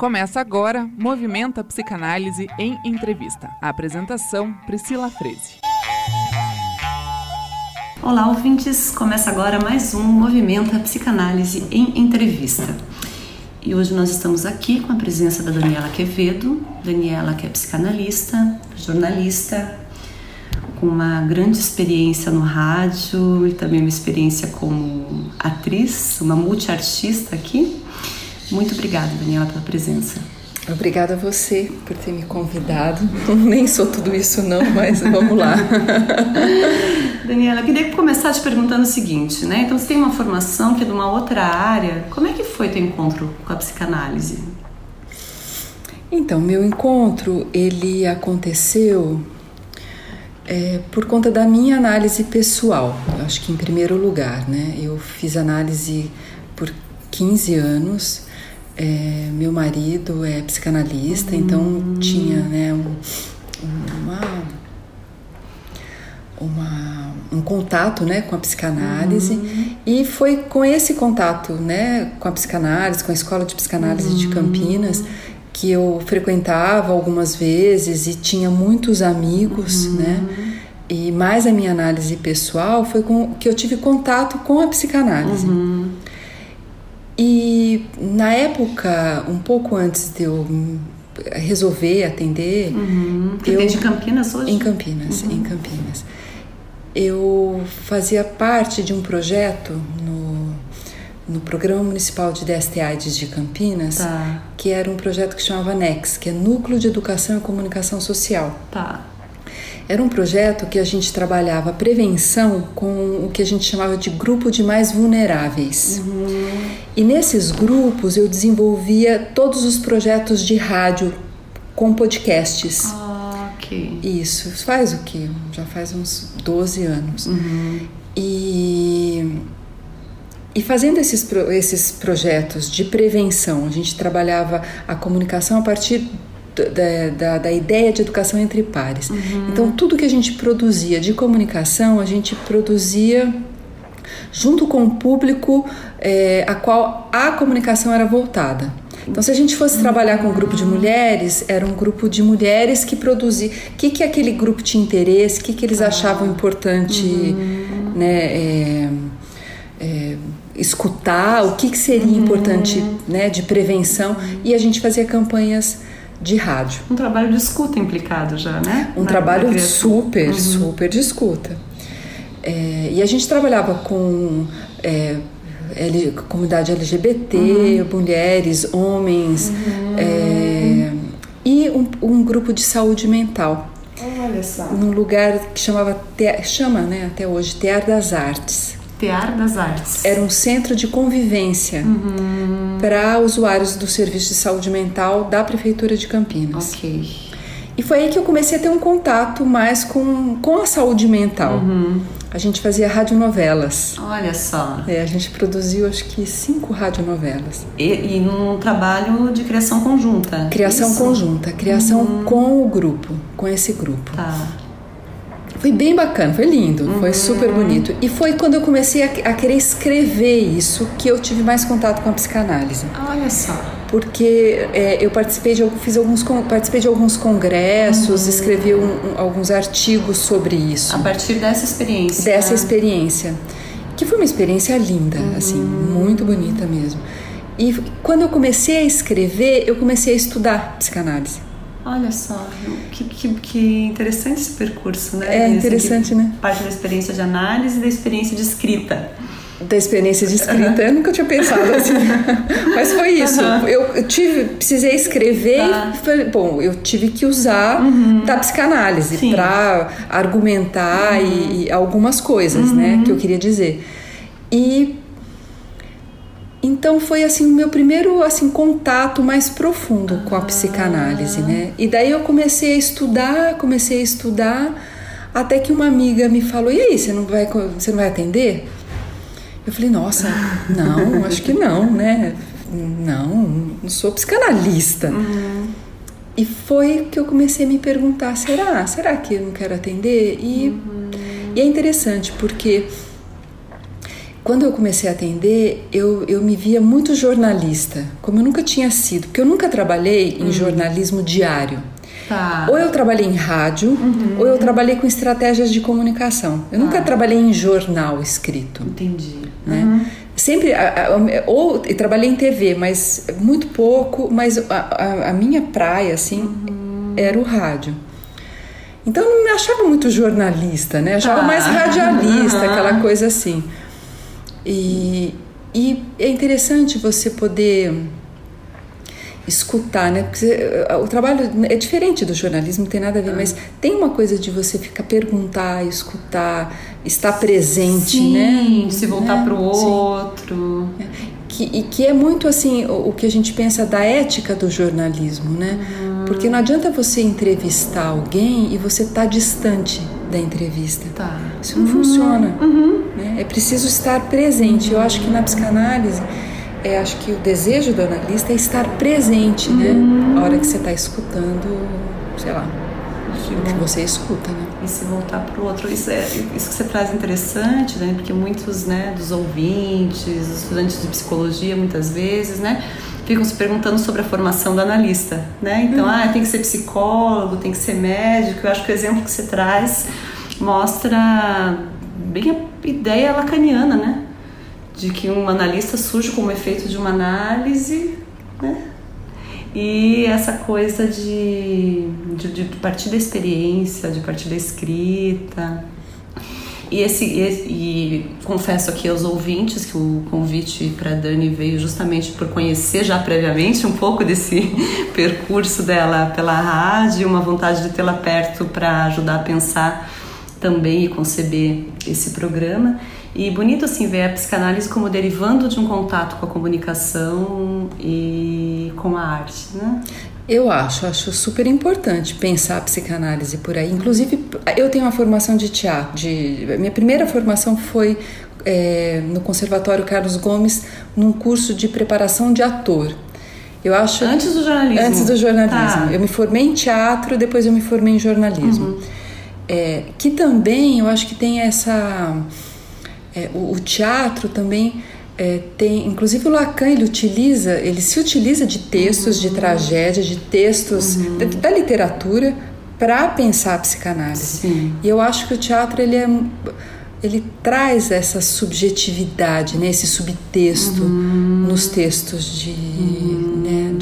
Começa agora Movimenta Psicanálise em Entrevista. A apresentação Priscila Freze. Olá, ouvintes! Começa agora mais um Movimenta Psicanálise em Entrevista. E hoje nós estamos aqui com a presença da Daniela Quevedo. Daniela, que é psicanalista, jornalista, com uma grande experiência no rádio e também uma experiência como atriz, uma multiartista aqui. Muito obrigada, Daniela, pela presença. Obrigada a você por ter me convidado. Nem sou tudo isso não, mas vamos lá. Daniela, eu queria começar te perguntando o seguinte, né? Então você tem uma formação que é de uma outra área. Como é que foi teu encontro com a psicanálise? Então, meu encontro, ele aconteceu é, por conta da minha análise pessoal. Eu acho que em primeiro lugar, né? Eu fiz análise por 15 anos é, meu marido é psicanalista, então tinha né, um, uma, uma, um contato né, com a psicanálise uhum. e foi com esse contato né, com a psicanálise, com a escola de psicanálise uhum. de Campinas que eu frequentava algumas vezes e tinha muitos amigos, uhum. né? E mais a minha análise pessoal foi com que eu tive contato com a psicanálise. Uhum. E na época, um pouco antes de eu resolver atender. Uhum. Eu, de Campinas hoje? Em Campinas, uhum. em Campinas. Eu fazia parte de um projeto no, no Programa Municipal de DST AIDS de Campinas, tá. que era um projeto que chamava NEX, que é Núcleo de Educação e Comunicação Social. Tá. Era um projeto que a gente trabalhava prevenção com o que a gente chamava de grupo de mais vulneráveis. Uhum. E nesses grupos eu desenvolvia todos os projetos de rádio com podcasts. Ah, ok. Isso, faz o que? Já faz uns 12 anos. Uhum. E, e fazendo esses, esses projetos de prevenção, a gente trabalhava a comunicação a partir da, da, da, ideia de educação entre pares. Uhum. Então, tudo que a gente produzia de comunicação, a gente produzia junto com o público é, a qual a comunicação era voltada. Então, se a gente fosse trabalhar com um grupo de mulheres, era um grupo de mulheres que produzia. O que, que aquele grupo tinha interesse, o que, que eles achavam importante uhum. né, é, é, escutar, o que, que seria uhum. importante né, de prevenção. E a gente fazia campanhas de rádio. Um trabalho de escuta implicado já, né? Um na, trabalho super, uhum. super de escuta. É, e a gente trabalhava com é, L, comunidade LGBT, uhum. mulheres, homens uhum. é, e um, um, grupo de saúde mental. Olha só. Num lugar que chamava, chama né, até hoje, Tear das Artes. Tear das Artes. Era um centro de convivência uhum. para usuários do serviço de saúde mental da Prefeitura de Campinas. Ok. E foi aí que eu comecei a ter um contato mais com, com a saúde mental. Uhum. A gente fazia radionovelas. Olha só. É, a gente produziu acho que cinco radionovelas. E, e num trabalho de criação conjunta? Criação Isso? conjunta, criação uhum. com o grupo, com esse grupo. Tá. Foi bem bacana, foi lindo, uhum. foi super bonito. E foi quando eu comecei a, a, querer escrever isso que eu tive mais contato com a psicanálise. Olha só. Porque é, eu participei de, fiz alguns, participei de alguns congressos, uhum. escrevi um, um, alguns artigos sobre isso. A partir dessa experiência. Dessa experiência. Que foi uma experiência linda, uhum. assim, muito bonita mesmo. E quando eu comecei a escrever, eu comecei a estudar psicanálise. Olha só, que, que, que, interessante esse percurso, né? É interessante, né? Parte da experiência de análise e da experiência de escrita. Da experiência de escrita, eu nunca tinha pensado assim. Mas foi isso. Uhum. Eu, tive, precisei escrever tá. e bom, eu tive que usar uhum. da psicanálise para argumentar uhum. e, e, algumas coisas, né, uhum. que eu queria dizer. E então foi assim o meu primeiro assim contato mais profundo com a psicanálise, né? E daí eu comecei a estudar, comecei a estudar, até que uma amiga me falou: "E aí, você não vai você não vai atender?" Eu falei: "Nossa, não, acho que não, né? Não, não sou psicanalista." Uhum. E foi que eu comecei a me perguntar: será? Será que eu não quero atender? E, uhum. e é interessante porque quando eu comecei a atender, eu, eu me via muito jornalista, como eu nunca tinha sido, porque eu nunca trabalhei em jornalismo diário. Tá. Ou eu trabalhei em rádio, ou eu trabalhei com estratégias de comunicação. Eu nunca trabalhei em jornal escrito. Entendi. Né? Sempre, a- a- ou e trabalhei em TV, mas muito pouco, mas a, a- a minha praia, assim, era o rádio. Então eu não me achava muito jornalista, né? Eu achava Tá. mais radialista, aquela coisa assim. E, e é interessante você poder escutar, né? Porque o trabalho é diferente do jornalismo, não tem nada a ver, mas tem uma coisa de você ficar perguntar, escutar, estar presente, Sim, né? se voltar Né? pro Sim. outro. Que, e que é muito assim o, o que a gente pensa da ética do jornalismo, né? Porque não adianta você entrevistar alguém e você tá distante da entrevista. Tá. Isso não funciona. né? É preciso estar presente. Eu acho que na psicanálise, é, acho que o desejo do analista é estar presente, né? A hora que você está escutando, sei lá, o que você escuta, né? e se voltar para o outro. Isso, é, isso que você traz é interessante, né? Porque muitos né, dos ouvintes, os estudantes de psicologia, muitas vezes, né? Ficam se perguntando sobre a formação do analista, né? Então, ah, tem que ser psicólogo, tem que ser médico. Eu acho que o exemplo que você traz mostra bem a ideia lacaniana, né? De que um analista surge como efeito de uma análise, né? E essa coisa de, de, de partir da experiência, de partir da escrita. E, esse, esse- e confesso aqui aos ouvintes que o convite para Dani veio justamente por conhecer já previamente um pouco desse percurso dela pela rádio, uma vontade de tê-la perto para ajudar a pensar também e conceber esse programa. E bonito assim ver a psicanálise como derivando de um contato com a comunicação e com a arte, né? Eu acho, acho super importante pensar a psicanálise por aí. Inclusive, eu tenho uma formação de teatro. De, minha primeira formação foi é, no Conservatório Carlos Gomes, num curso de preparação de ator. Eu acho Antes do jornalismo. Antes do jornalismo. Tá. Eu me formei em teatro, depois eu me formei em jornalismo. É, que também eu acho que tem essa. é, o, o teatro também é, tem. Inclusive o Lacan ele utiliza, ele se utiliza de textos de tragédia, de textos da, da literatura para pensar a psicanálise. Sim. E eu acho que o teatro ele é ele traz essa subjetividade, né, esse subtexto nos textos de, né,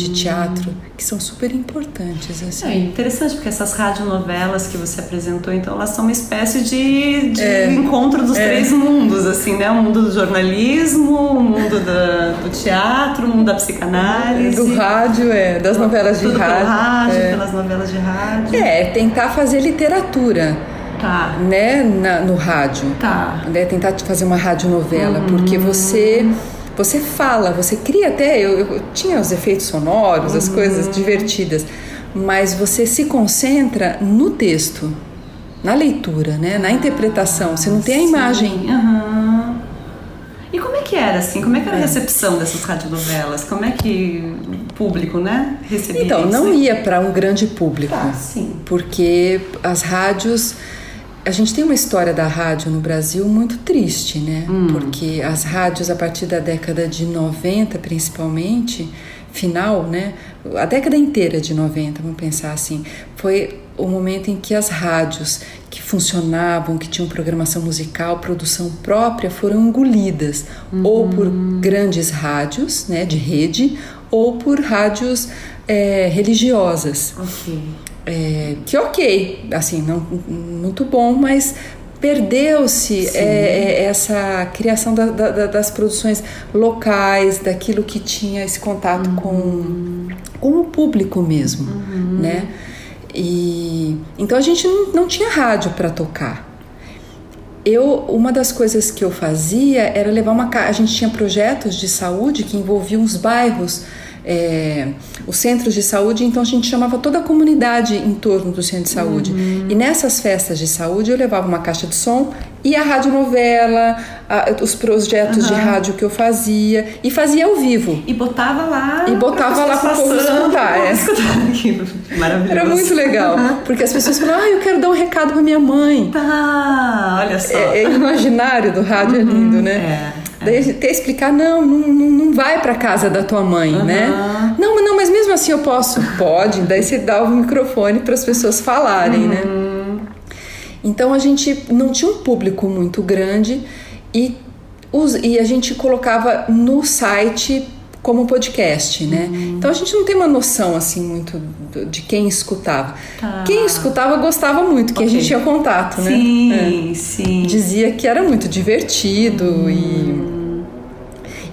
de teatro que são super importantes assim. É interessante porque essas radionovelas que você apresentou, então, elas são uma espécie de, de encontro dos três mundos, assim, né? O mundo do jornalismo, o mundo da, do teatro, o mundo da psicanálise. do rádio, é, das novelas de Tudo rádio. pelo rádio, é. pelas novelas de rádio. É, tentar fazer literatura, Tá, né, na- no rádio. tá. né, tentar fazer uma radionovela, porque você você fala, você cria até eu, eu tinha os efeitos sonoros, as coisas divertidas, mas você se concentra no texto, na leitura, né, na interpretação. Você não tem a imagem. Aham. E como é que era, assim? Como é que era a recepção dessas radionovelas? Como é que o público, né, recebia Então, isso? não ia para um grande público. Tá, sim. porque as rádios a gente tem uma história da rádio no Brasil muito triste, né? Porque as rádios a partir da década de 90, principalmente, final, né? A década inteira de 90, vamos pensar assim, foi o momento em que as rádios que funcionavam, que tinham programação musical, produção própria, foram engolidas ou por grandes rádios, né, de rede, ou por rádios eh, religiosas. Ok. É, que ok, assim, não muito bom, mas perdeu-se é, é, essa criação da- da- da- das produções locais, daquilo que tinha esse contato com, com o público mesmo, né? E então a gente não, não tinha rádio para tocar. Eu, uma das coisas que eu fazia era levar uma a gente tinha projetos de saúde que envolviam os bairros, é, os centros de saúde, então a gente chamava toda a comunidade em torno do centro de saúde. E nessas festas de saúde eu levava uma caixa de som e a radionovela, a- os projetos de rádio que eu fazia e fazia ao vivo. E botava lá. E botava lá pessoas pro povo escutar, é. Maravilhoso. Era muito legal, porque as pessoas falavam, ah, eu quero dar um recado para minha mãe. Tá, olha só. É, é imaginário do rádio é lindo, né? É, Daí até explicar, não, não, não vai para casa da tua mãe, uhum. né? Não, não, mas mesmo assim eu posso. Pode. Daí você dá o microfone para as pessoas falarem, né? uhum. né? Então a gente não tinha um público muito grande e, e a gente colocava no site como podcast, né? Uhum. Então a gente não tem uma noção assim muito de quem escutava. Tá. Quem escutava gostava muito, que okay. a gente tinha contato, né? Sim, é. sim. Dizia que era muito divertido uhum. e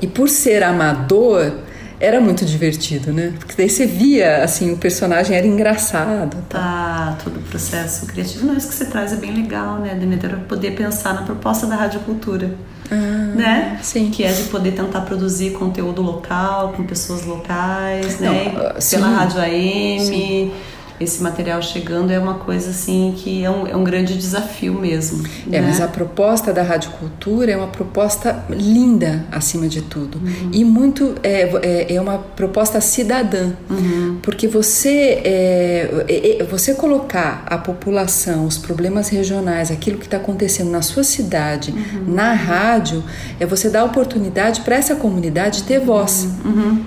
e por ser amador era muito divertido, né? Porque daí você via, assim, o personagem era engraçado. Tá, ah, todo o processo criativo. Não, isso que você traz é bem legal, né, Demeter? Poder pensar na proposta da radiocultura. Ah, né? Sim. Que é de poder tentar produzir conteúdo local, com pessoas locais, Não, né? Uh, Pela rádio AM. Sim esse material chegando é uma coisa assim que é um, é um grande desafio mesmo. É, né? mas a proposta da Rádio Cultura é uma proposta linda acima de tudo uhum. e muito é, é, é, uma proposta cidadã, uhum. porque você é, é, é, você colocar a população, os problemas regionais, aquilo que está acontecendo na sua cidade, uhum. na rádio, é você dar oportunidade para essa comunidade ter voz. Uhum.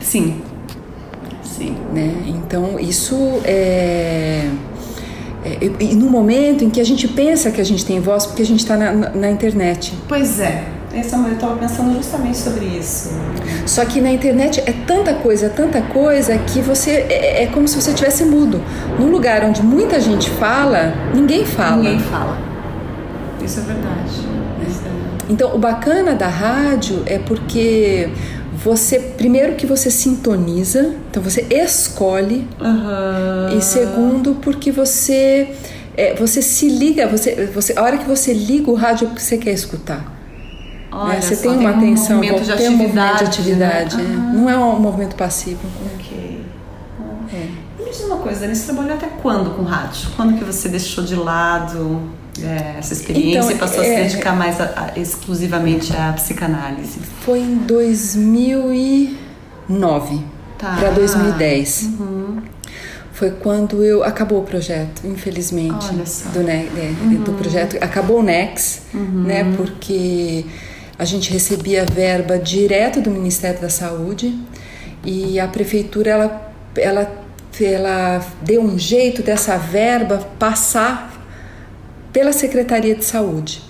Sim. Sim. Né? Então, isso é, é. E no momento em que a gente pensa que a gente tem voz, porque a gente está na, na, internet. Pois é. Essa, eu estava pensando justamente sobre isso. Só que na internet é tanta coisa, tanta coisa, que você é, é como se você tivesse mudo. Num lugar onde muita gente fala, ninguém fala. Ninguém fala. Isso é verdade. É. Então, o bacana da rádio é porque você primeiro que você sintoniza, então você escolhe uhum. e segundo porque você é, você se liga, você, você a hora que você liga o rádio é porque você quer escutar. Né? Olha, né? Você tem uma tem atenção, um movimento de tem um movimento de atividade, né? uhum. não é um movimento passivo. Ok. É. Me diz uma coisa, Dani, você trabalhou até quando com rádio? Quando que você deixou de lado é, essa experiência então, e passou é, a se é, dedicar mais a, a, exclusivamente à psicanálise? Foi em 2009 tá. para 2010. Uhum. Foi quando eu acabou o projeto, infelizmente, do, né, uhum. do projeto. Acabou o Nex, uhum. né? Porque a gente recebia verba direto do Ministério da Saúde e a prefeitura ela, ela, ela deu um jeito dessa verba passar pela Secretaria de Saúde.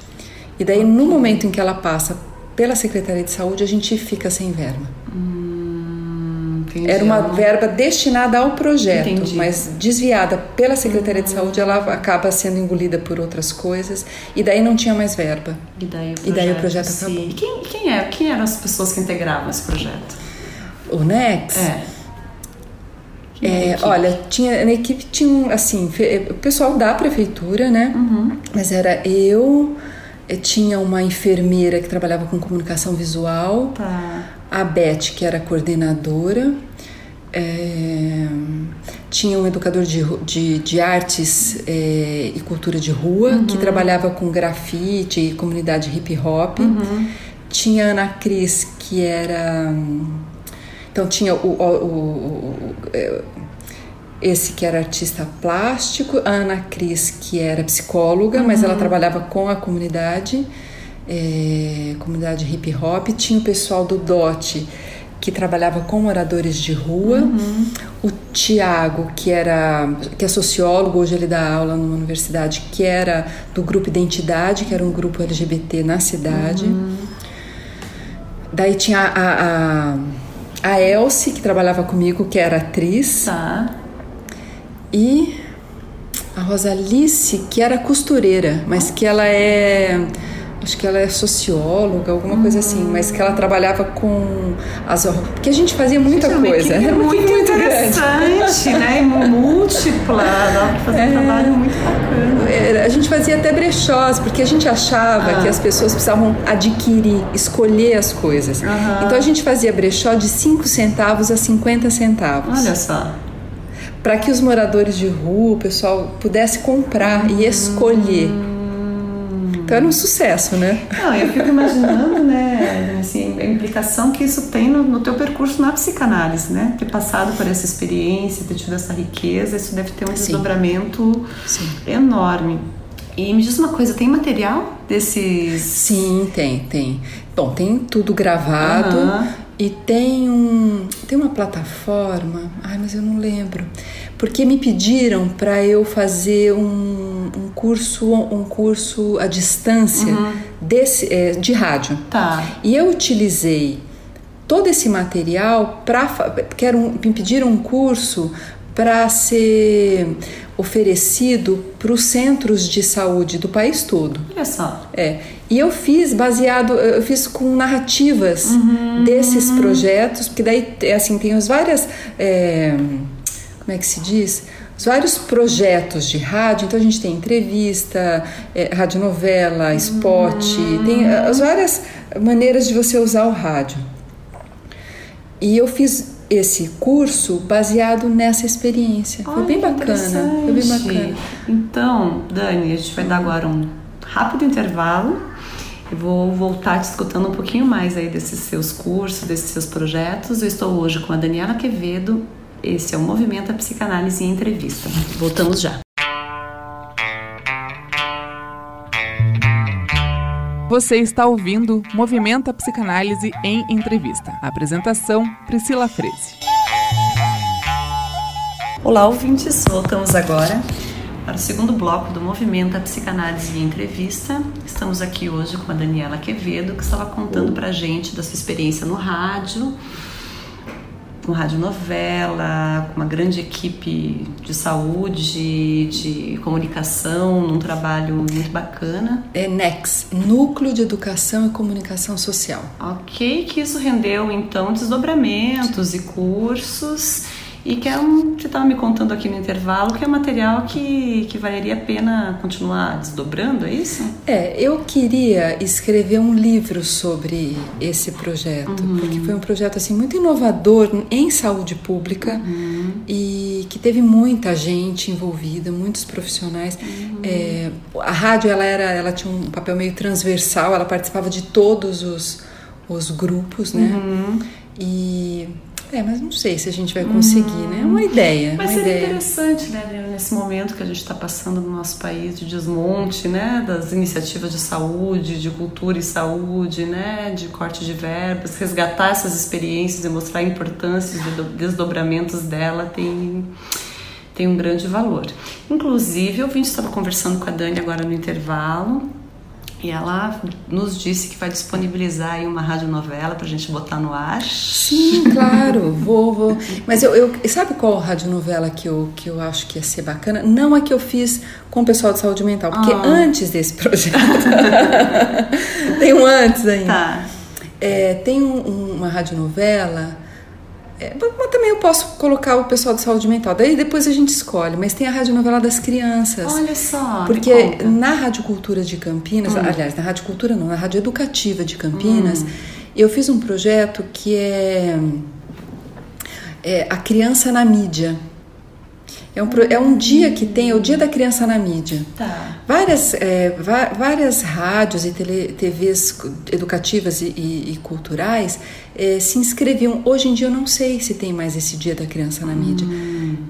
E daí, no momento em que ela passa pela Secretaria de Saúde, a gente fica sem verba. Hum, Era uma verba destinada ao projeto, entendi. mas desviada pela Secretaria de Saúde, ela acaba sendo engolida por outras coisas e daí não tinha mais verba. E daí o projeto, e daí o projeto acabou. Quem, quem, é, quem eram as pessoas que integravam esse projeto? O NEX? É. É, olha, tinha na equipe tinha assim o pessoal da prefeitura, né? Uhum. Mas era eu, eh, tinha uma enfermeira que trabalhava com comunicação visual, tá. a Beth que era coordenadora, é, tinha um educador de, de, de artes é, e cultura de rua uhum. que trabalhava com grafite e comunidade hip hop, uhum. tinha a Ana Cris que era então tinha o, o, o, é, esse que era artista plástico, a Ana Cris que era psicóloga, uhum. mas ela uhum. trabalhava com a comunidade, é, comunidade hip hop. Tinha o pessoal do DOT que trabalhava com moradores de rua, uhum. o Tiago que era que é sociólogo hoje ele dá aula numa universidade que era do grupo Identidade que era um grupo LGBT na cidade. Uhum. Daí tinha a, a a Elsie, que trabalhava comigo, que era atriz. Tá. E a Rosalice, que era costureira, mas que ela é acho que ela é socióloga, alguma coisa assim, mas que ela trabalhava com as porque a gente fazia muita gente, coisa, era muito, muito interessante, né? múltipla, dava pra fazer é, um trabalho muito bacana. A gente fazia até brechós, porque a gente achava ah. que as pessoas precisavam adquirir, escolher as coisas. Então a gente fazia brechó de 5 centavos a 50 centavos. Olha só para que os moradores de rua, o pessoal pudesse comprar e escolher. Então era um sucesso, né? Não, eu fico imaginando, né, assim, a implicação que isso tem no, no teu percurso na psicanálise, né? Ter passado por essa experiência, ter tido essa riqueza, isso deve ter um desdobramento Sim. enorme. E me diz uma coisa, tem material desses? Sim, tem, tem. Bom, tem tudo gravado Aham. e tem um tem uma plataforma. Ai, mas eu não lembro. Porque me pediram para eu fazer um, um curso um curso à distância desse é, de rádio. Tá. E eu utilizei todo esse material para que era um, me pediram um curso para ser oferecido para os centros de saúde do país todo. Olha só. É. E eu fiz baseado, eu fiz com narrativas Uhum. desses projetos, porque daí é assim tem os várias, é, como é que se diz? Os vários projetos de rádio, então a gente tem entrevista, é, radionovela, spot, Uhum. tem as várias maneiras de você usar o rádio. E eu fiz esse curso baseado nessa experiência. Foi Olha, bem bacana. Foi bem bacana. Então, Dani, a gente vai dar agora um rápido intervalo. Eu vou voltar te escutando um pouquinho mais aí desses seus cursos, desses seus projetos. Eu estou hoje com a Daniela Quevedo. Esse é o Movimento a Psicanálise em Entrevista. Voltamos já. Você está ouvindo Movimento a Psicanálise em Entrevista. Apresentação: Priscila Freze. Olá, ouvintes. Voltamos agora para o segundo bloco do Movimento a Psicanálise em Entrevista. Estamos aqui hoje com a Daniela Quevedo, que estava contando para a gente da sua experiência no rádio, com rádio novela, com uma grande equipe de saúde, de comunicação, num trabalho muito bacana. É NEX, Núcleo de Educação e Comunicação Social. Ok, que isso rendeu então desdobramentos e cursos e que é um, você estava me contando aqui no intervalo que é um material que, que valeria a pena continuar desdobrando, é isso? É, eu queria escrever um livro sobre esse projeto, porque foi um projeto assim muito inovador em saúde pública e que teve muita gente envolvida, muitos profissionais. É, a rádio ela era, ela tinha um papel meio transversal, ela participava de todos os, os grupos, né? E é, mas não sei se a gente vai conseguir, né? É uma ideia, Mas uma seria ideia. interessante, né, Adriana, nesse momento que a gente está passando no nosso país de desmonte, né, das iniciativas de saúde, de cultura e saúde, né, de corte de verbas, resgatar essas experiências e mostrar a importância e os desdobramentos dela tem tem um grande valor. Inclusive, eu vim estava conversando com a Dani agora no intervalo e ela nos disse que vai disponibilizar aí uma radionovela para a gente botar no ar. Sim, claro, vou, vou. Mas eu, eu sabe qual radionovela que eu, que eu acho que ia ser bacana? Não a que eu fiz com o pessoal de saúde mental, porque Ah. antes desse projeto tem um antes ainda. Tá. É, tem um- uma radionovela. É, mas também eu posso colocar o pessoal de saúde mental. Daí depois a gente escolhe. Mas tem a radionovela das crianças. Olha só, Porque. Hum. na Rádio Cultura de Campinas, aliás, na Rádio Cultura não, na Rádio Educativa de Campinas, eu fiz um projeto que é, é A Criança na Mídia. É um, é um dia que tem, é o Dia da Criança na Mídia. Tá. Várias, é, várias rádios e tele, TVs educativas e, e- e culturais é, se inscreviam. Hoje em dia eu não sei se tem mais esse Dia da Criança na Mídia.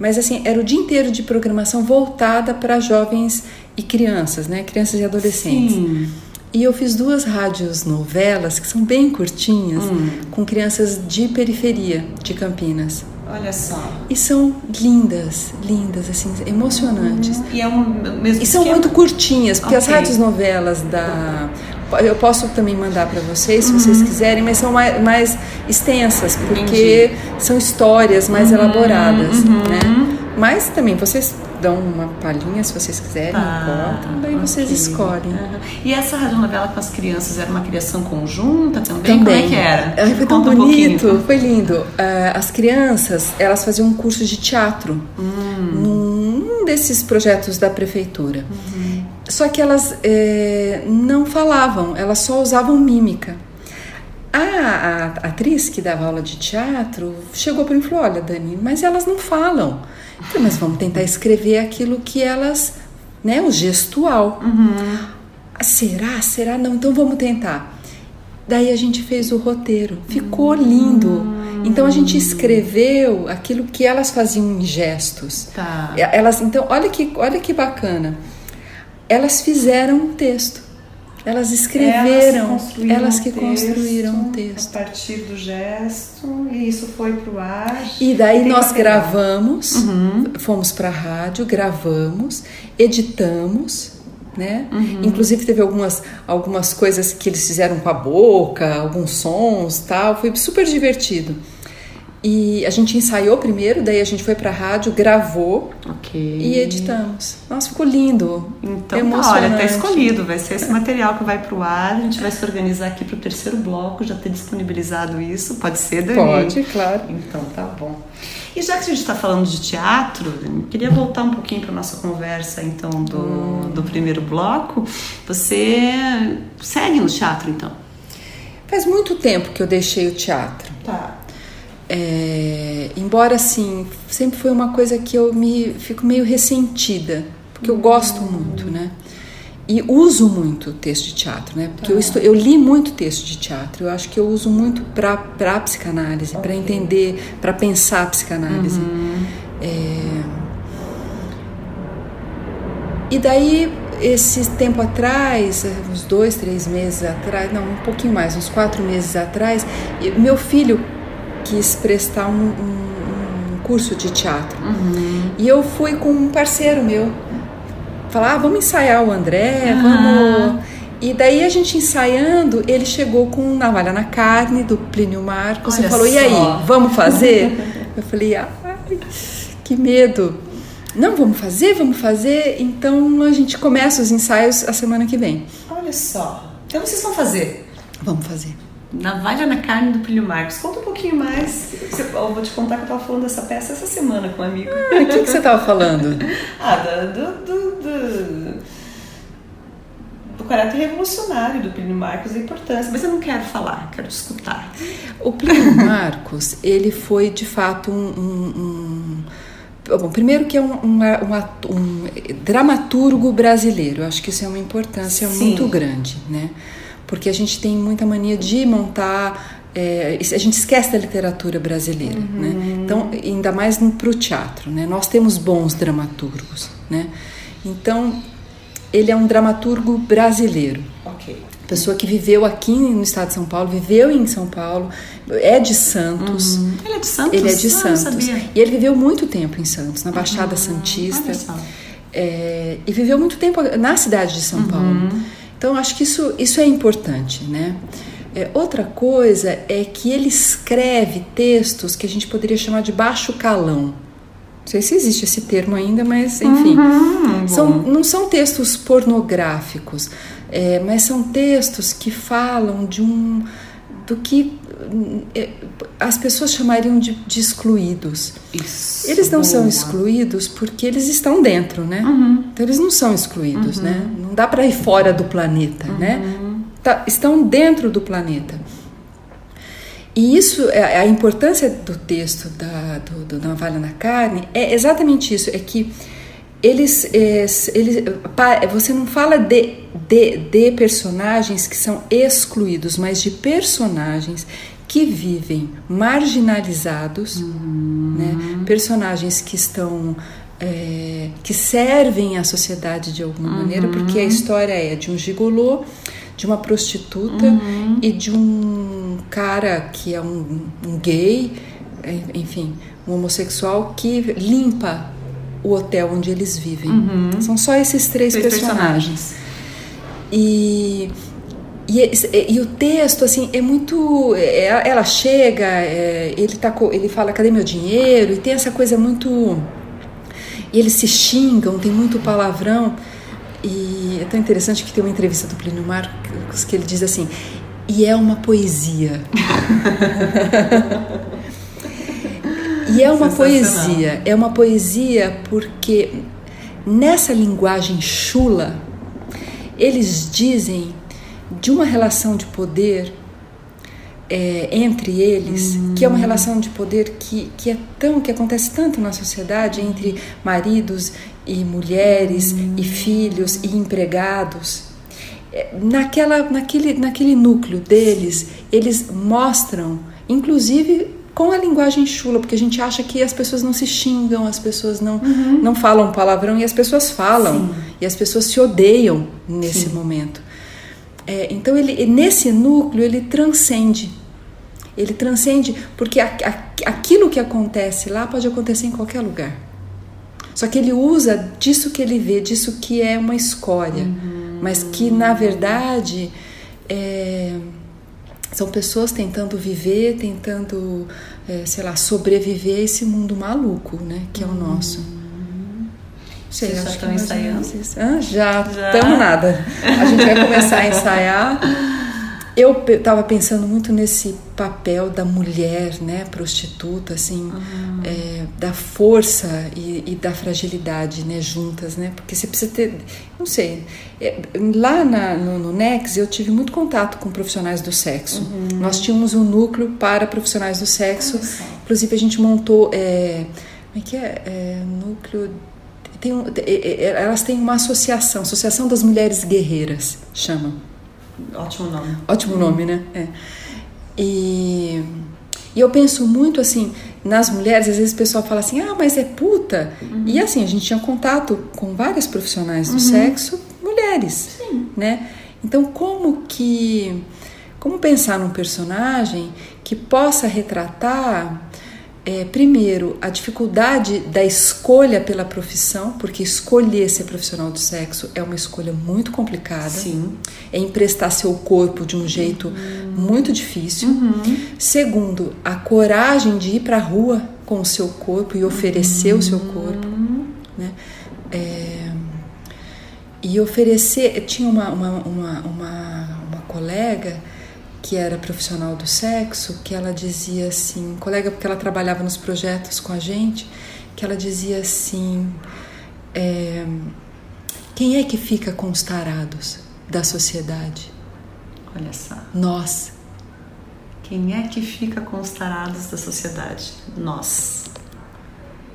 Mas assim, era o dia inteiro de programação voltada para jovens e crianças, né? Crianças e adolescentes. Sim. E eu fiz duas rádios novelas que são bem curtinhas, com crianças de periferia de Campinas. Olha só. E são lindas, lindas, assim, emocionantes. E é um mesmo E são esquema? muito curtinhas, porque as Ok. rádios novelas da. Eu posso também mandar para vocês, se vocês quiserem, mas são mais, mais extensas, porque são histórias mais elaboradas, né? Mas também vocês dão uma palhinha se vocês quiserem, Tá, importa, daí vocês ok. escolhem. Aham. E essa radionovela com as crianças era uma criação conjunta também? Como é que era? Ai, Foi tão Conta um bonito, pouquinho. foi lindo. Ah, as crianças, elas faziam um curso de teatro Hum. num desses projetos da prefeitura. Uhum. Só que elas eh, não falavam, elas só usavam mímica. A, a atriz que dava aula de teatro chegou para mim e falou: Olha, Dani, mas elas não falam. Falei, mas vamos tentar escrever aquilo que elas, né, o gestual. Será? Será? Não, então vamos tentar. Daí a gente fez o roteiro. Ficou lindo. Então a gente escreveu aquilo que elas faziam em gestos. Tá. Elas, então, olha que, olha que bacana. Elas fizeram um texto. Elas escreveram, elas, que construíram o texto. A partir do gesto, e isso foi para o ar. E daí nós gravamos, uhum. fomos para a rádio, gravamos, editamos, né? Uhum. Inclusive teve algumas, algumas coisas que eles fizeram com a boca, alguns sons tal, foi super divertido. E a gente ensaiou primeiro, daí a gente foi pra rádio, gravou okay. e editamos. Nossa, ficou lindo. Então, tá, olha, tá escolhido. Vai ser esse material que vai pro ar. A gente vai se organizar aqui pro terceiro bloco, já ter disponibilizado isso. Pode ser, Dani? Pode, claro. Então tá bom. E já que a gente está falando de teatro, queria voltar um pouquinho para nossa conversa então do, hum. do primeiro bloco. Você segue no teatro então? Faz muito tempo que eu deixei o teatro. Tá. É, embora assim, sempre foi uma coisa que eu me fico meio ressentida, porque eu gosto muito, né? E uso muito texto de teatro, né? Porque eu, estou, eu li muito texto de teatro. Eu acho que eu uso muito para para psicanálise, okay. para entender, para pensar a psicanálise. Uhum. É... E daí esse tempo atrás, uns dois, três meses atrás, não, um pouquinho mais, uns quatro meses atrás, meu filho quis prestar um, um, um curso de teatro. Uhum. E eu fui com um parceiro meu. Falar, ah, vamos ensaiar o André, uhum. vamos. E daí a gente ensaiando, ele chegou com navalha na carne do Plínio Marcos Olha e falou: só. E aí, vamos fazer? eu falei: Ai, que medo. Não, vamos fazer, vamos fazer. Então a gente começa os ensaios a semana que vem. Olha só. Então vocês vão fazer? Vamos fazer. Navalha na carne do Plínio Marcos. Conta um pouquinho mais. Eu vou te contar que eu estava falando dessa peça essa semana com um amigo. Ah, o que, que você estava falando? ah, do, do, do, do, caráter revolucionário do Plínio Marcos, a importância. Mas eu não quero falar, quero escutar. O Plínio Marcos, ele foi de fato um, um, um Bom, primeiro que é um, um, um, um, dramaturgo brasileiro, eu acho que isso é uma importância Sim. muito grande, né? Porque a gente tem muita mania de montar. É, a gente esquece da literatura brasileira, uhum. né? Então, ainda mais para o teatro, né? Nós temos bons dramaturgos, né? Então, ele é um dramaturgo brasileiro. Ok. Pessoa que viveu aqui no estado de São Paulo, viveu em São Paulo, é de Santos. Uhum. Ele é de Santos? Ele é de ah, Santos. E ele viveu muito tempo em Santos, na Baixada uhum. Santista. É, e viveu muito tempo na cidade de São Paulo. Então, acho que isso, isso é importante, né? É, outra coisa é que ele escreve textos que a gente poderia chamar de baixo calão. Não sei se existe esse termo ainda, mas enfim. Uhum, são, não são textos pornográficos, é, mas são textos que falam de um. do que é, as pessoas chamariam de, de excluídos. Isso, eles não boa. são excluídos porque eles estão dentro, né? Uhum. Então eles não são excluídos, uhum. né? Não dá para ir fora do planeta, né? uhum. né? Tá, estão dentro do planeta. E isso, é, a importância do texto da, do, do Navalha na Carne é exatamente isso, é que eles, eles, você não fala de, de, de personagens que são excluídos, mas de personagens que vivem marginalizados, uhum. né? personagens que estão é, que servem à sociedade de alguma uhum. maneira, porque a história é de um gigolô, de uma prostituta uhum. e de um cara que é um, um gay, é, enfim, um homossexual que limpa o hotel onde eles vivem. Uhum. São só esses três, três personagens. personagens. E e, e, o texto, assim, é muito. É, ela chega, é, ele, tá, ele fala: cadê meu dinheiro? E tem essa coisa muito. E eles se xingam, tem muito palavrão. E é tão interessante que tem uma entrevista do Plínio Marcos que ele diz assim: e é uma poesia. e é uma poesia, é uma poesia porque nessa linguagem chula, eles dizem de uma relação de poder é, entre eles, que é uma relação de poder que, que é tão que acontece tanto na sociedade entre maridos e mulheres e filhos e empregados. É, naquela, naquele, naquele núcleo deles, eles mostram, inclusive com a linguagem chula, porque a gente acha que as pessoas não se xingam, as pessoas não, uhum. não falam palavrão e as pessoas falam, Sim. e as pessoas se odeiam nesse Sim. momento É, então ele nesse núcleo ele transcende. Ele transcende porque a, a, aquilo que acontece lá pode acontecer em qualquer lugar. Só que ele usa disso que ele vê, disso que é uma escória, uhum. mas que na verdade é, são pessoas tentando viver, tentando, é, sei lá, sobreviver a esse mundo maluco, né, que é o nosso. Sei, Vocês já estão ensaiando? Ah, já estamos nada. A gente vai começar a ensaiar. Eu estava pensando muito nesse papel da mulher, né, prostituta, assim, uhum. é, da força e, e, da fragilidade, né, juntas, né, porque você precisa ter, não sei, é, lá na, no, no Nex eu tive muito contato com profissionais do sexo. Uhum. Nós tínhamos um núcleo para profissionais do sexo, inclusive a gente montou, é, como é que é, é núcleo tem, elas têm uma associação, Associação das Mulheres Guerreiras, chama. Ótimo nome. Ótimo nome, né? É. E, e eu penso muito assim, nas mulheres, às vezes o pessoal fala assim, ah, mas é puta. Uhum. E assim, a gente tinha contato com várias profissionais do uhum. sexo, mulheres, Sim. né? Então, como que... Como pensar num personagem que possa retratar é, primeiro, a dificuldade da escolha pela profissão, porque escolher ser profissional do sexo é uma escolha muito complicada. Sim. É emprestar seu corpo de um jeito uhum. muito difícil. Uhum. Segundo, a coragem de ir para a rua com o seu corpo e oferecer uhum. o seu corpo. Né? É, e oferecer. Tinha uma, uma, uma, uma, uma colega que era profissional do sexo, que ela dizia assim, colega, porque ela trabalhava nos projetos com a gente, que ela dizia assim: é, quem é que fica com os tarados da sociedade? Olha só. Nós. Quem é que fica com os tarados da sociedade? Nós.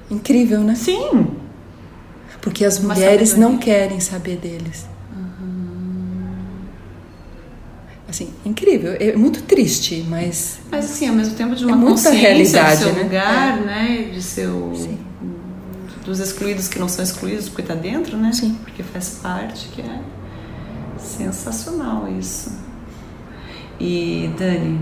Incrível, né? Sim. Porque as mulheres não querem saber deles. Assim, incrível. É muito triste, mas. Mas assim, ao mesmo tempo de uma é muita realidade, do seu né? lugar, é. né? De seu. Sim. Dos excluídos que não são excluídos porque está dentro, né? Sim. Porque faz parte, que é sensacional isso. E Dani,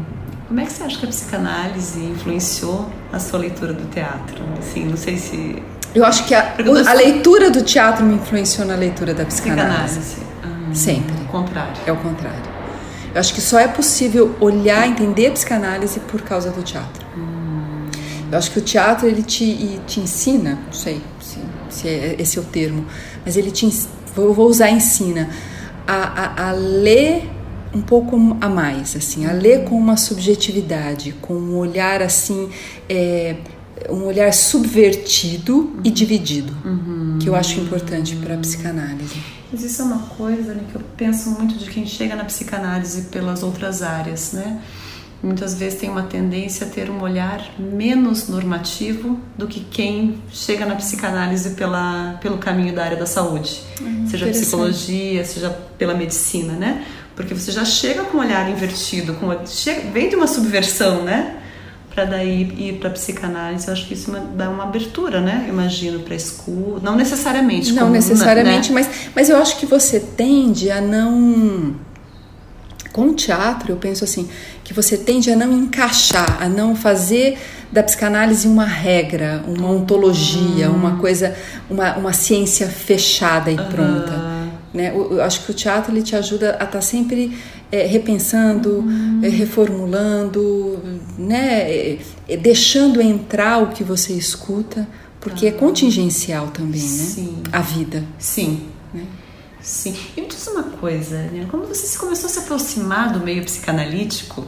como é que você acha que a psicanálise influenciou a sua leitura do teatro? Assim, não sei se. Eu acho que a, a leitura do teatro me influenciou na leitura da psicanálise. psicanálise. Hum, Sempre. O contrário. É o contrário. Eu acho que só é possível olhar, entender a psicanálise por causa do teatro. Eu acho que o teatro ele te, te ensina, não sei se, se é, esse é o termo, mas ele te vou, vou usar ensina a, a, a ler um pouco a mais, assim, a ler com uma subjetividade, com um olhar assim, é, um olhar subvertido e dividido, uhum. que eu acho importante para a psicanálise. Mas isso é uma coisa né, que eu penso muito de quem chega na psicanálise pelas outras áreas, né? Muitas vezes tem uma tendência a ter um olhar menos normativo do que quem chega na psicanálise pela, pelo caminho da área da saúde, uhum, seja psicologia, seja pela medicina, né? Porque você já chega com um olhar invertido, com uma, chega, vem de uma subversão, né? Para daí ir para psicanálise. Eu acho que isso dá uma abertura, né? Imagino para escuta, não necessariamente. Não necessariamente, né? mas mas eu acho que você tende a não com o teatro, eu penso assim, que você tende a não encaixar, a não fazer da psicanálise uma regra, uma ontologia, uma coisa, uma, uma ciência fechada e pronta. Né? Eu, acho que o teatro ele te ajuda a estar tá sempre é, repensando, uhum. é, reformulando, né? É, é, deixando entrar o que você escuta, porque é contingencial também, né? Sim. A vida. Sim. Né? Sim. E me diz uma coisa, né? quando você começou a se aproximar do meio psicanalítico,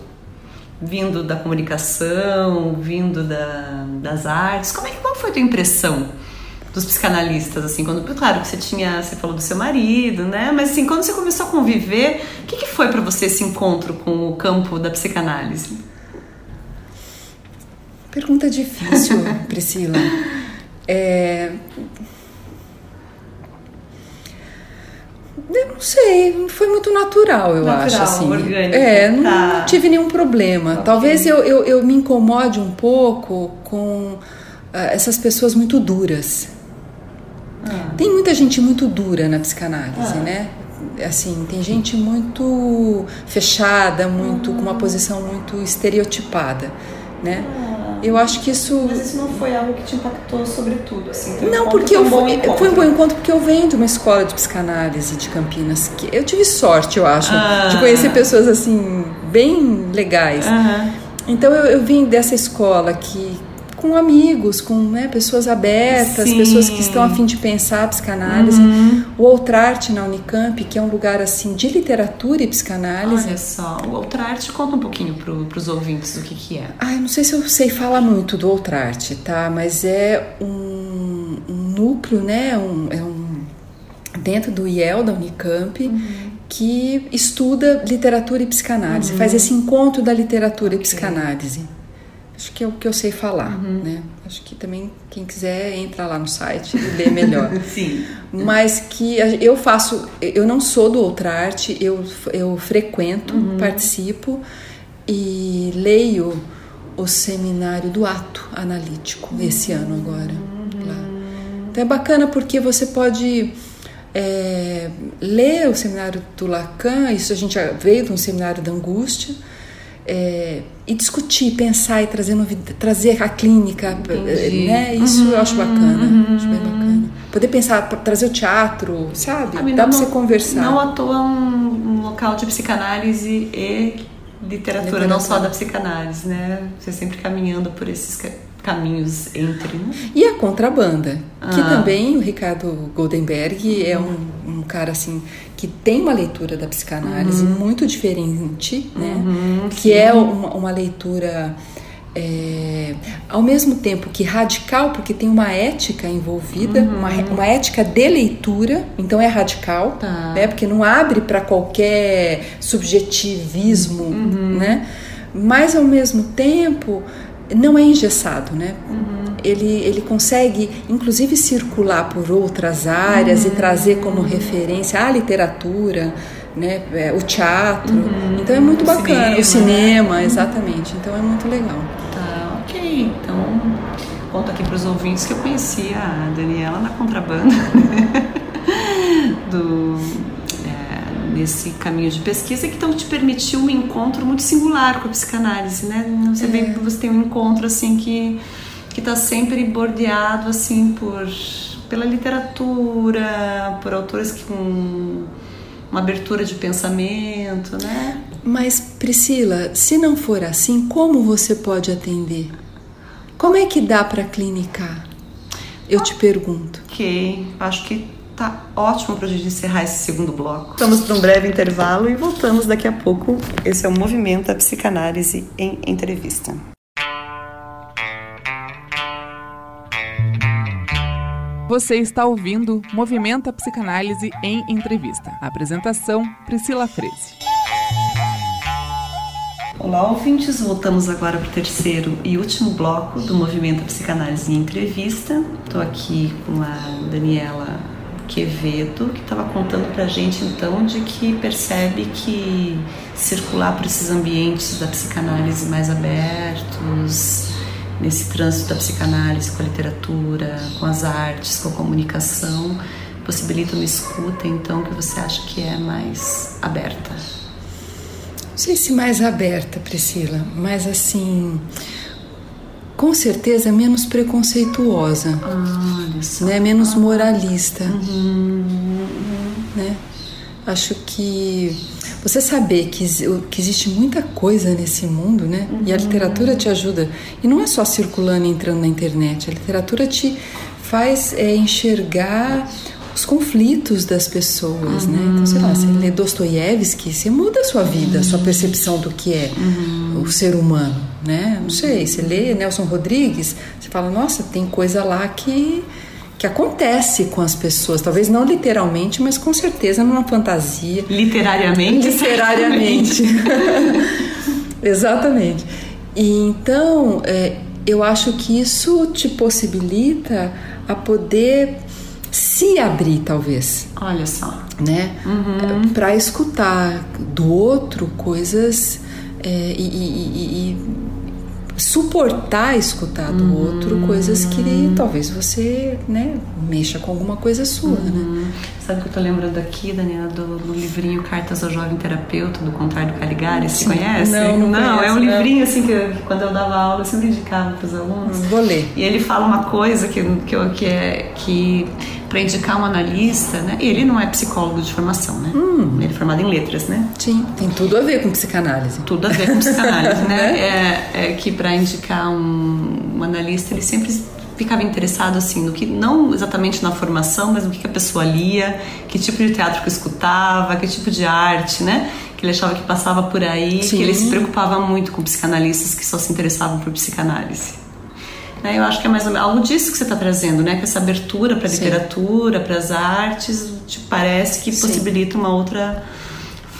vindo da comunicação, vindo da, das artes, como é que qual foi a tua impressão? Dos psicanalistas, assim, quando, claro que você tinha, você falou do seu marido, né? Mas assim, quando você começou a conviver, o que, que foi para você esse encontro com o campo da psicanálise? Pergunta difícil, Priscila. É... Eu não sei, foi muito natural, eu natural, acho. Assim. Orgânico. É, não, tá. não tive nenhum problema. Okay. Talvez eu, eu, eu me incomode um pouco com uh, essas pessoas muito duras. Ah. Tem muita gente muito dura na psicanálise, ah. né? assim, tem gente muito fechada, muito com uma posição muito estereotipada, né? Ah, eu acho que isso. Mas isso não foi algo que te impactou sobretudo, assim? Não, porque eu um foi um bom encontro porque eu venho de uma escola de psicanálise de Campinas que eu tive sorte, eu acho, ah. de conhecer pessoas assim bem legais. Então eu, eu vim dessa escola que com amigos, com né, pessoas abertas, Sim. pessoas que estão a fim de pensar a psicanálise. Uhum. O Outrarte na Unicamp, que é um lugar assim de literatura e psicanálise. Olha só, o Outrarte conta um pouquinho para os ouvintes do que, que é. Ah, eu não sei se eu sei falar muito do Outrarte, tá? Mas é um, um núcleo, né? Um, é um dentro do IEL da Unicamp. Uhum que estuda literatura e psicanálise, uhum. faz esse encontro da literatura okay. e psicanálise. Acho que é o que eu sei falar, uhum. né? Acho que também quem quiser entra lá no site e lê melhor. Sim. Mas que eu faço, eu não sou do Outrarte, eu, eu frequento, uhum. participo e leio o seminário do ato analítico uhum. esse ano agora. Lá. Então é bacana porque você pode é, ler o seminário do Lacan, isso a gente veio de um seminário da angústia, é, e discutir, pensar e trazer novidade, trazer a clínica, Entendi. né? Isso uhum, eu acho bacana, uhum. acho bem bacana. Poder pensar, trazer o teatro, sabe? Ah, Dá para você conversar. Não à toa um, um local de psicanálise e literatura, literatura, não só da psicanálise, né? Você sempre caminhando por esses caminhos entre. Né? E a contrabanda, ah. que também o Ricardo Goldenberg é um, um, cara assim que tem uma leitura da psicanálise uhum. muito diferente, né? Uhum, que sim. é uma, uma leitura é, ao mesmo tempo que radical, porque tem uma ética envolvida, uhum. uma, uma ética de leitura, então é radical, tá. né? Porque não abre para qualquer subjetivismo, uhum. né? Mas ao mesmo tempo não é engessado, né? Uhum. Ele, ele consegue, inclusive, circular por outras áreas uhum. e trazer como referência a literatura, né? É, o teatro. Uhum. Então é muito bacana. O cinema, o cinema né? exatamente. Então é muito legal. Tá, ok. Então, conto aqui para os ouvintes que eu conhecia a Daniela na contrabanda do nesse caminho de pesquisa que então te permitiu um encontro muito singular com a psicanálise, né? Você é. vê que você tem um encontro assim que que está sempre bordeado assim por pela literatura, por autores que com uma abertura de pensamento, né? Mas Priscila, se não for assim, como você pode atender? Como é que dá para clinicar? Eu te pergunto. Ok, acho que tá ótimo para a gente encerrar esse segundo bloco. Vamos para um breve intervalo e voltamos daqui a pouco. Esse é o Movimento a Psicanálise em Entrevista. Você está ouvindo Movimento a Psicanálise em Entrevista. apresentação: Priscila Freze. Olá, ouvintes. Voltamos agora para o terceiro e último bloco do Movimento a Psicanálise em Entrevista. Estou aqui com a Daniela Quevedo, que estava contando para a gente então de que percebe que circular por esses ambientes da psicanálise mais abertos, nesse trânsito da psicanálise com a literatura, com as artes, com a comunicação, possibilita uma escuta então que você acha que é mais aberta. Não sei se mais aberta, Priscila, mas assim com certeza menos preconceituosa, ah, né? menos moralista. Uhum. Né? Acho que você saber que, que existe muita coisa nesse mundo, né? Uhum. E a uhum. literatura te ajuda. E não é só circulando e entrando na internet. A literatura te faz é, enxergar os conflitos das pessoas, uhum. né? Então, sei lá, você lê Dostoiévski, você muda a sua vida, a sua uhum. percepção do que é uhum. O ser humano, né? Não sei, você lê Nelson Rodrigues, você fala, nossa, tem coisa lá que que acontece com as pessoas, talvez não literalmente, mas com certeza numa fantasia. Literariamente? Literariamente. Exatamente. E então, é, eu acho que isso te possibilita a poder se abrir, talvez. Olha só. Né? Uhum. Para escutar do outro coisas é, e, e, e, suportar escutar do uhum. outro coisas que talvez você né, mexa com alguma coisa sua, né? uhum. né? Sabe o que eu tô lembrando aqui, Daniela, do, do, livrinho Cartas ao Jovem Terapeuta, do Contar do Caligari, você conhece? Não, não, não conheço, é um livrinho assim que, que, quando eu dava aula eu sempre indicava para os alunos. Vou ler. E ele fala uma coisa que, que, que é que para indicar um analista, né? Ele não é psicólogo de formação, né? Hum. Ele é formado em letras, né? Sim, tem tudo a ver com psicanálise. Tudo a ver com psicanálise, né? É, é que para indicar um, um, analista, ele sempre ficava interessado assim no que não exatamente na formação, mas no que a pessoa lia, que tipo de teatro que escutava, que tipo de arte, né? Que ele achava que passava por aí, Sim. que ele se preocupava muito com psicanalistas que só se interessavam por psicanálise. Né? Eu acho que é mais ou menos algo disso que você está trazendo, né? Que essa abertura para a literatura, para as artes, te parece que Sim. possibilita uma outra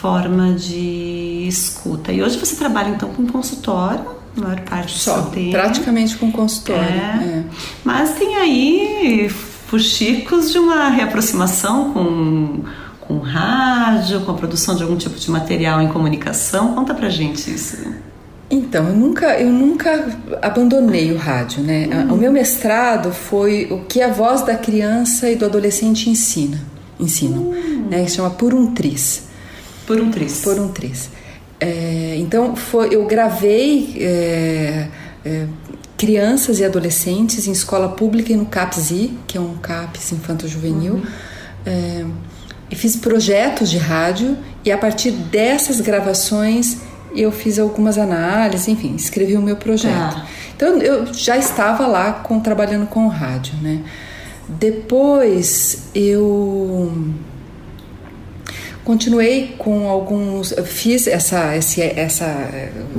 forma de escuta. E hoje você trabalha então com consultório, a maior parte do Só, seu tempo. praticamente com consultório. É. É. Mas tem aí fuxicos de uma reaproximação com com rádio, com a produção de algum tipo de material em comunicação. Conta pra gente isso. Então, eu nunca, eu nunca abandonei o rádio, né? Uhum. O meu mestrado foi o que a voz da criança e do adolescente ensina, ensinam, uhum. né? Que chama Por um Tris. Por um Tris. Por um Tris. É, então, foi, eu gravei é, é, crianças e adolescentes em escola pública e no CAPSI, que é um CAPS infanto-juvenil. Uhum. É, e fiz projetos de rádio e a partir dessas gravações eu fiz algumas análises, enfim, escrevi o meu projeto. Ah. Então eu já estava lá com, trabalhando com rádio, né? Depois eu continuei com alguns fiz essa esse, essa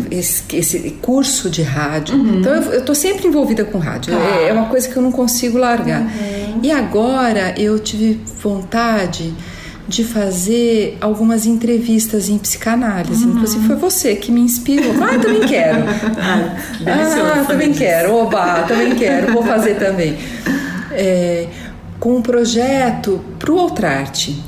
esse, esse curso de rádio uhum. então eu estou sempre envolvida com rádio ah. é, é, uma coisa que eu não consigo largar uhum. e agora eu tive vontade de fazer algumas entrevistas em psicanálise. Uhum. Inclusive foi você que me inspirou. Ah, também quero. ah, ah também quero. Oba, também quero. Vou fazer também. É, com um projeto para o Outrarte.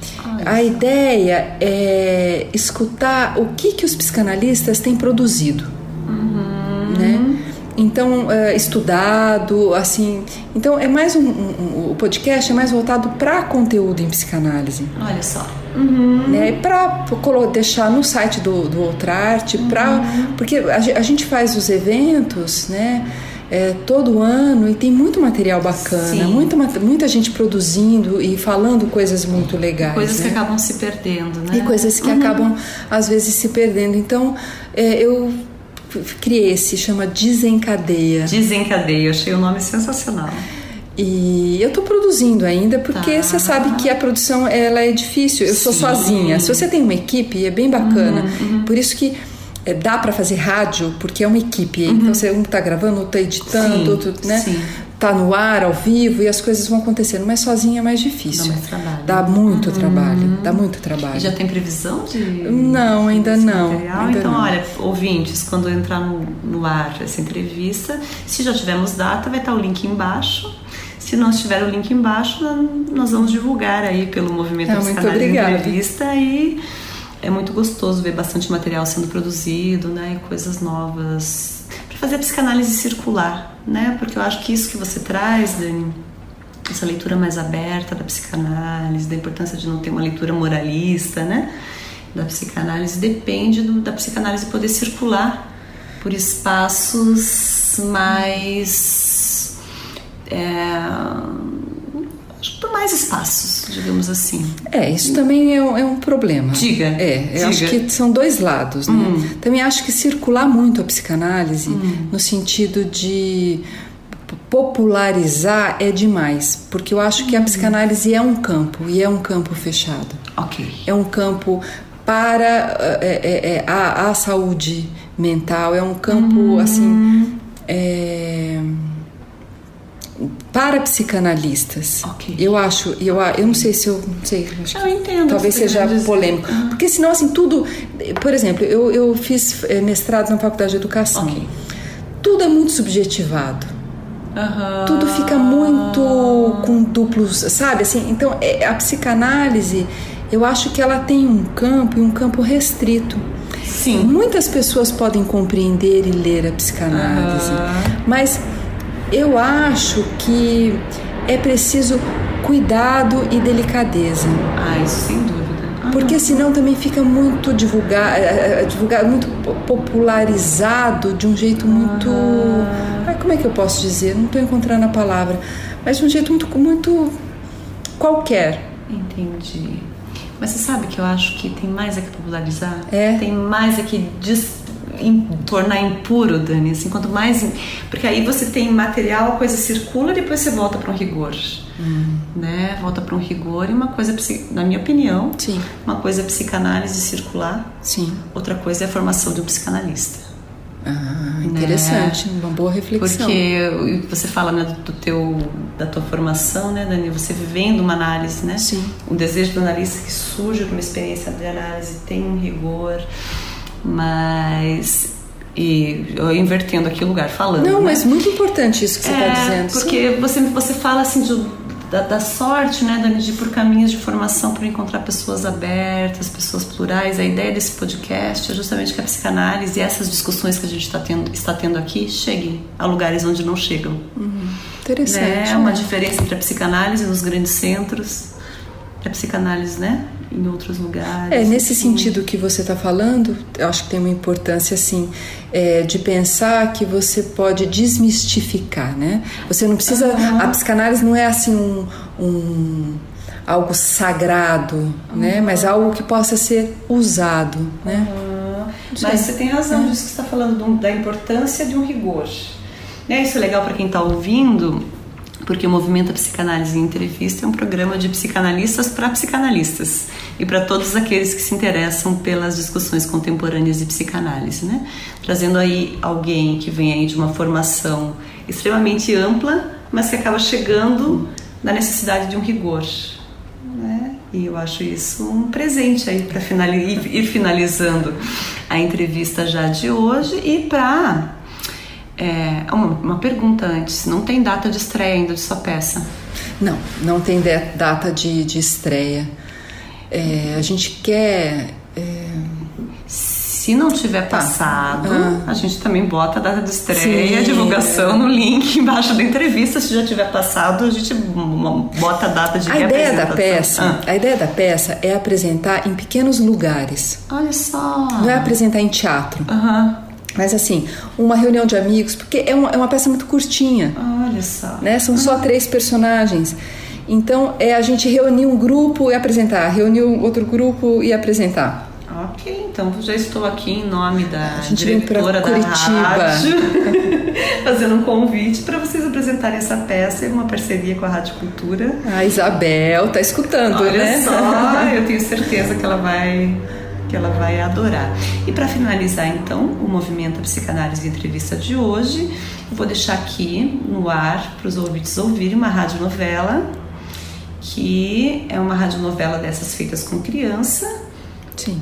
A ideia é escutar o que, que os psicanalistas têm produzido. Uhum. Né? Então é, estudado assim então é mais um, um, o podcast é mais voltado para conteúdo em psicanálise olha só uhum. né para deixar no site do, do Outrarte uhum. para porque a, a, gente faz os eventos né é, todo ano e tem muito material bacana, muita, muita gente produzindo e falando coisas muito legais. Coisas né? que acabam se perdendo, né? E coisas que uhum. acabam, às vezes, se perdendo. Então, é, eu criei esse, chama Desencadeia. Desencadeia, achei o nome sensacional. E eu estou produzindo ainda porque tá. você sabe que a produção ela é difícil. Eu Sim. sou sozinha. Se você tem uma equipe, é bem bacana. Uhum, uhum. Por isso que é, dá para fazer rádio porque é uma equipe. Uhum. Então você um está gravando, outro está editando, Sim. outro, né? Sim tá no ar, ao vivo, e as coisas vão acontecendo. Mas sozinha é mais difícil. Dá mais trabalho. Dá muito uhum. trabalho. Dá muito trabalho. E já tem previsão de. Não, ainda não. Ainda então, não. olha, ouvintes, quando entrar no, no ar essa entrevista, se já tivermos data, vai estar o link embaixo. Se não estiver o link embaixo, nós vamos divulgar aí pelo Movimento é, Psicanálise Entrevista e é muito gostoso ver bastante material sendo produzido, né, e coisas novas fazer psicanálise circular, né? Porque eu acho que isso que você traz, Dani, essa leitura mais aberta da psicanálise, da importância de não ter uma leitura moralista, né? Da psicanálise depende do, da psicanálise poder circular por espaços mais é, por mais espaços, digamos assim. É, isso também é um, é um problema. Diga. É, eu diga. acho que são dois lados. Né? Hum. Também acho que circular muito a psicanálise hum. no sentido de popularizar é demais, porque eu acho que a hum. psicanálise é um campo e é um campo fechado. Ok. É um campo para é, é, é, a, a, saúde mental, é um campo hum. assim. É, para psicanalistas. Okay. Eu acho, eu, eu não sei se eu, não sei, acho eu entendo. Talvez seja polêmico, uhum. porque senão assim tudo, por exemplo, eu, eu fiz eh, mestrado na faculdade de educação. Okay. Tudo é muito subjetivado. Uhum. Tudo fica muito com duplos, sabe? Assim, então é, a psicanálise, eu acho que ela tem um campo e um campo restrito. Sim. Muitas pessoas podem compreender e ler a psicanálise, uhum. mas eu acho que é preciso cuidado e delicadeza. Ah, isso sem dúvida. Porque senão também fica muito divulgado, eh, eh, divulgado, muito popularizado de um jeito muito. Ah. como é que eu posso dizer? Não estou encontrando a palavra. Mas de um jeito muito, muito qualquer. Entendi. Mas você sabe que eu acho que tem mais a que popularizar? É. Tem mais a que dis, in, tornar impuro, Dani. Assim, quanto mais. Porque aí você tem material, a coisa circula e depois você volta para um rigor. Hum. Né? Volta para um rigor e uma coisa, na minha opinião, Sim. uma coisa é psicanálise circular, Sim. outra coisa é a formação de um psicanalista. Ah, interessante, né? uma boa reflexão. Porque você fala né, do teu, da tua formação, né, Dani? Você vivendo uma análise, né? Sim. O desejo do analista que surge de uma experiência de análise tem um rigor, mas e eu invertendo aqui o lugar falando. Não, né? mas muito importante isso que você está é, dizendo. Porque você, você fala assim de da, da, sorte, né, Dani, de ir por caminhos de formação para encontrar pessoas abertas, pessoas plurais. A ideia desse podcast é justamente que a psicanálise e essas discussões que a gente está tendo, está tendo aqui cheguem a lugares onde não chegam. Uhum. Interessante. Né? É uma diferença entre a psicanálise nos grandes centros a psicanálise, né? Em outros lugares. É, nesse assim. sentido que você está falando, eu acho que tem uma importância, assim, é, de pensar que você pode desmistificar, né? Você não precisa. Uhum. A psicanálise não é assim um. um algo sagrado, uhum. né? Mas algo que possa ser usado, né? Uhum. Mas você tem razão é. disso que você está falando da importância de um rigor. Né? Isso é legal para quem está ouvindo, porque o Movimento Psicanálise em Entrevista é um programa de psicanalistas para psicanalistas e para todos aqueles que se interessam pelas discussões contemporâneas de psicanálise, né? Trazendo aí alguém que vem aí de uma formação extremamente ampla, mas que acaba chegando na necessidade de um rigor, né? E eu acho isso um presente aí para ir finalizando a entrevista já de hoje e para é, uma, uma, pergunta antes: não tem data de estreia ainda de sua peça? Não, não tem de, data de, de estreia. É, a gente quer. É... Se não tiver tá. passado, ah. a gente também bota a data de estreia, a divulgação no link embaixo da entrevista. Se já tiver passado, a gente bota a data de a ideia da peça ah. A ideia da peça é apresentar em pequenos lugares. Olha só. Não é apresentar em teatro. Uhum. Mas assim, uma reunião de amigos, porque é uma, é uma peça muito curtinha. Olha só. Né? São só três personagens. Então é a gente reunir um grupo e apresentar, reunir outro grupo e apresentar. Ok, então já estou aqui em nome da diretora da rádio, fazendo um convite para vocês apresentarem essa peça, é uma parceria com a Rádio Cultura. A Isabel tá escutando, Olha né? só, eu tenho certeza que ela vai que ela vai adorar. E para finalizar então o movimento Psicanálise Entrevista de hoje, eu vou deixar aqui no ar para os ouvintes ouvirem uma radionovela que é uma radionovela dessas feitas com criança. Sim.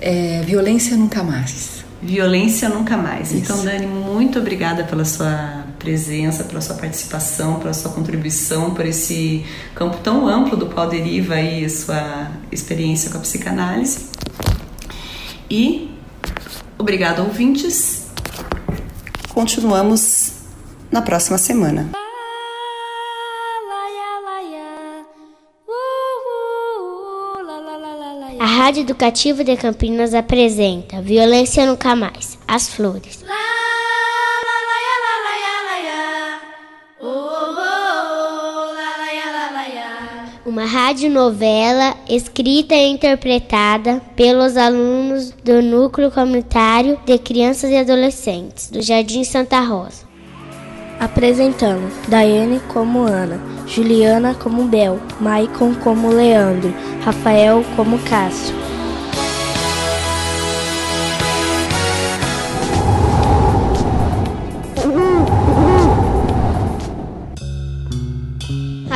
É, Violência Nunca Mais. Violência Nunca Mais. Isso. Então, Dani, muito obrigada pela sua presença, pela sua participação, pela sua contribuição, por esse campo tão amplo do qual deriva aí a sua experiência com a psicanálise. E obrigado, ouvintes. Continuamos na próxima semana. A Rádio Educativa de Campinas apresenta Violência Nunca Mais, As Flores. Uma radionovela escrita e interpretada pelos alunos do Núcleo Comunitário de Crianças e Adolescentes do Jardim Santa Rosa. Apresentamos Daiane como Ana, Juliana como Bel, Maicon como Leandro, Rafael como Cássio.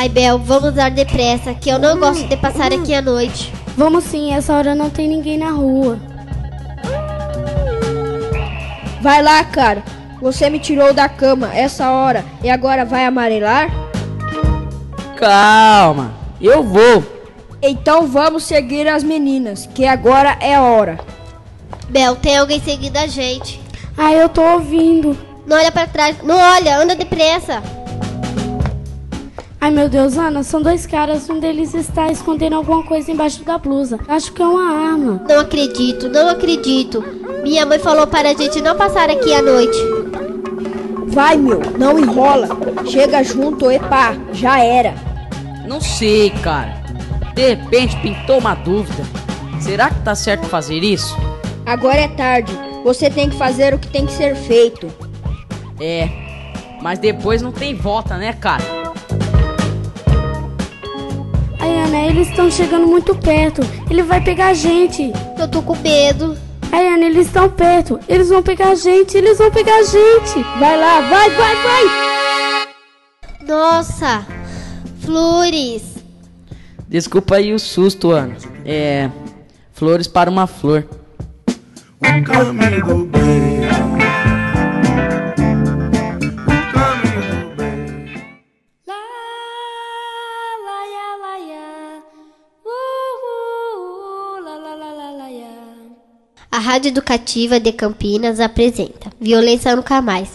Ai, Bel, vamos dar depressa, que eu não gosto de passar aqui à noite. Vamos sim, essa hora não tem ninguém na rua. Vai lá, cara. Você me tirou da cama essa hora e agora vai amarelar? Calma, eu vou. Então vamos seguir as meninas, que agora é a hora. Bel, tem alguém seguindo a gente. Ah, eu tô ouvindo. Não olha para trás. Não olha, anda depressa. Ai meu Deus, Ana, são dois caras. Um deles está escondendo alguma coisa embaixo da blusa. Acho que é uma arma. Não acredito, não acredito. Minha mãe falou para a gente não passar aqui à noite. Vai, meu, não enrola. Chega junto e pá, já era. Não sei, cara. De repente pintou uma dúvida. Será que tá certo fazer isso? Agora é tarde. Você tem que fazer o que tem que ser feito. É, mas depois não tem volta, né, cara? Ana, eles estão chegando muito perto. Ele vai pegar a gente. Eu tô com medo. Ai, Ana, eles estão perto. Eles vão pegar a gente. Eles vão pegar a gente. Vai lá, vai, vai, vai. Nossa, flores. Desculpa aí o susto, Ana. É. Flores para uma flor. Um caminho bem. Rádio Educativa de Campinas apresenta Violência Nunca Mais.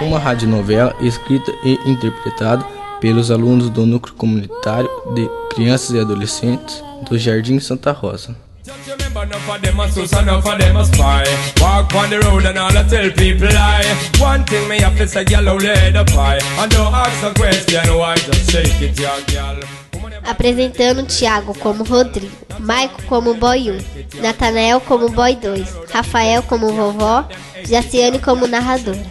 Uma radionovela escrita e interpretada pelos alunos do Núcleo Comunitário de Crianças e Adolescentes do Jardim Santa Rosa. Enough of them a sus, enough of them a spy. Walk on the road and all I tell people lie. One thing me have to say, pie. And don't ask a question, why just shake it, young girl. Apresentando Tiago como Rodrigo, Maico como Boy 1, Natanael como Boy 2, Rafael como vovó, Jaciane como narradora.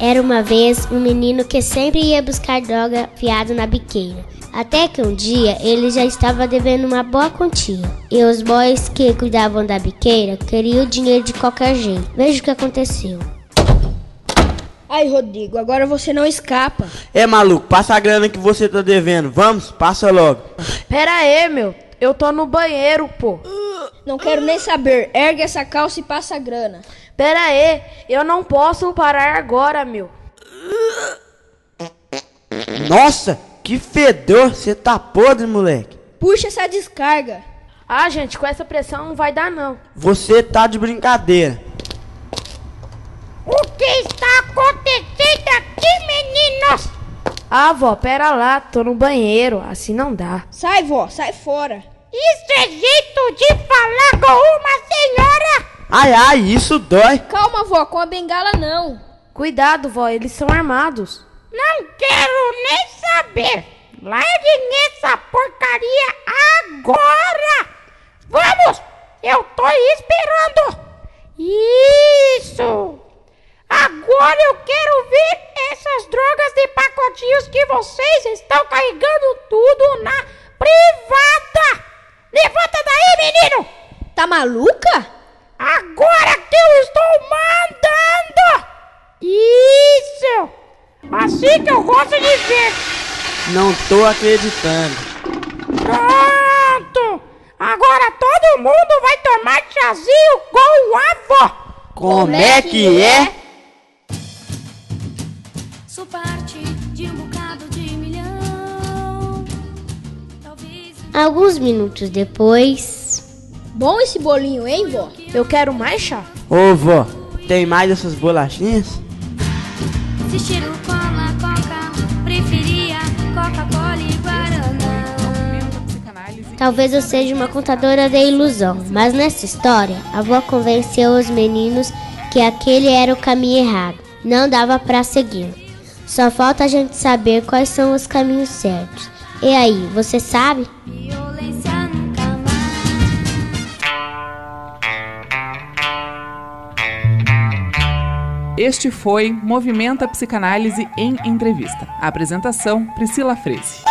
Era uma vez um menino que sempre ia buscar droga fiado na biqueira. Até que um dia ele já estava devendo uma boa quantia. E os boys que cuidavam da biqueira queriam o dinheiro de qualquer jeito. Veja o que aconteceu. Ai, Rodrigo, agora você não escapa. É maluco, passa a grana que você tá devendo. Vamos, passa logo. Pera aí, meu. Eu tô no banheiro, pô. Não quero nem saber. Ergue essa calça e passa a grana. Pera aí, eu não posso parar agora, meu. Nossa, que fedor. Você tá podre, moleque. Puxa essa descarga. Ah, gente, com essa pressão não vai dar não. Você tá de brincadeira. O que está acontecendo aqui, meninos? Ah, vó, pera lá, tô no banheiro, assim não dá. Sai, vó, sai fora. Isso é jeito de falar com uma senhora? Ai, ai, isso dói. Calma, vó, com a bengala não. Cuidado, vó, eles são armados. Não quero nem saber. Larguem essa porcaria agora. Vamos, eu tô esperando. Isso. Agora eu quero ver essas drogas de pacotinhos que vocês estão carregando tudo na privada. Levanta daí, menino. Tá maluca? Agora que eu estou mandando. Isso. Assim que eu gosto de ver. Não tô acreditando. Pronto. Agora todo mundo vai tomar chazinho com a avó. Como, é que é? Sou parte de um bocado de milhão. Talvez. Alguns minutos depois. Bom esse bolinho, hein, vó? Eu quero mais chá. Ô, vó, tem mais dessas bolachinhas? Talvez eu seja uma contadora de ilusão, mas nessa história, a avó convenceu os meninos que aquele era o caminho errado. Não dava para seguir. Só falta a gente saber quais são os caminhos certos. E aí, você sabe? Este foi Movimento a Psicanálise em Entrevista. A apresentação, Priscila Freze.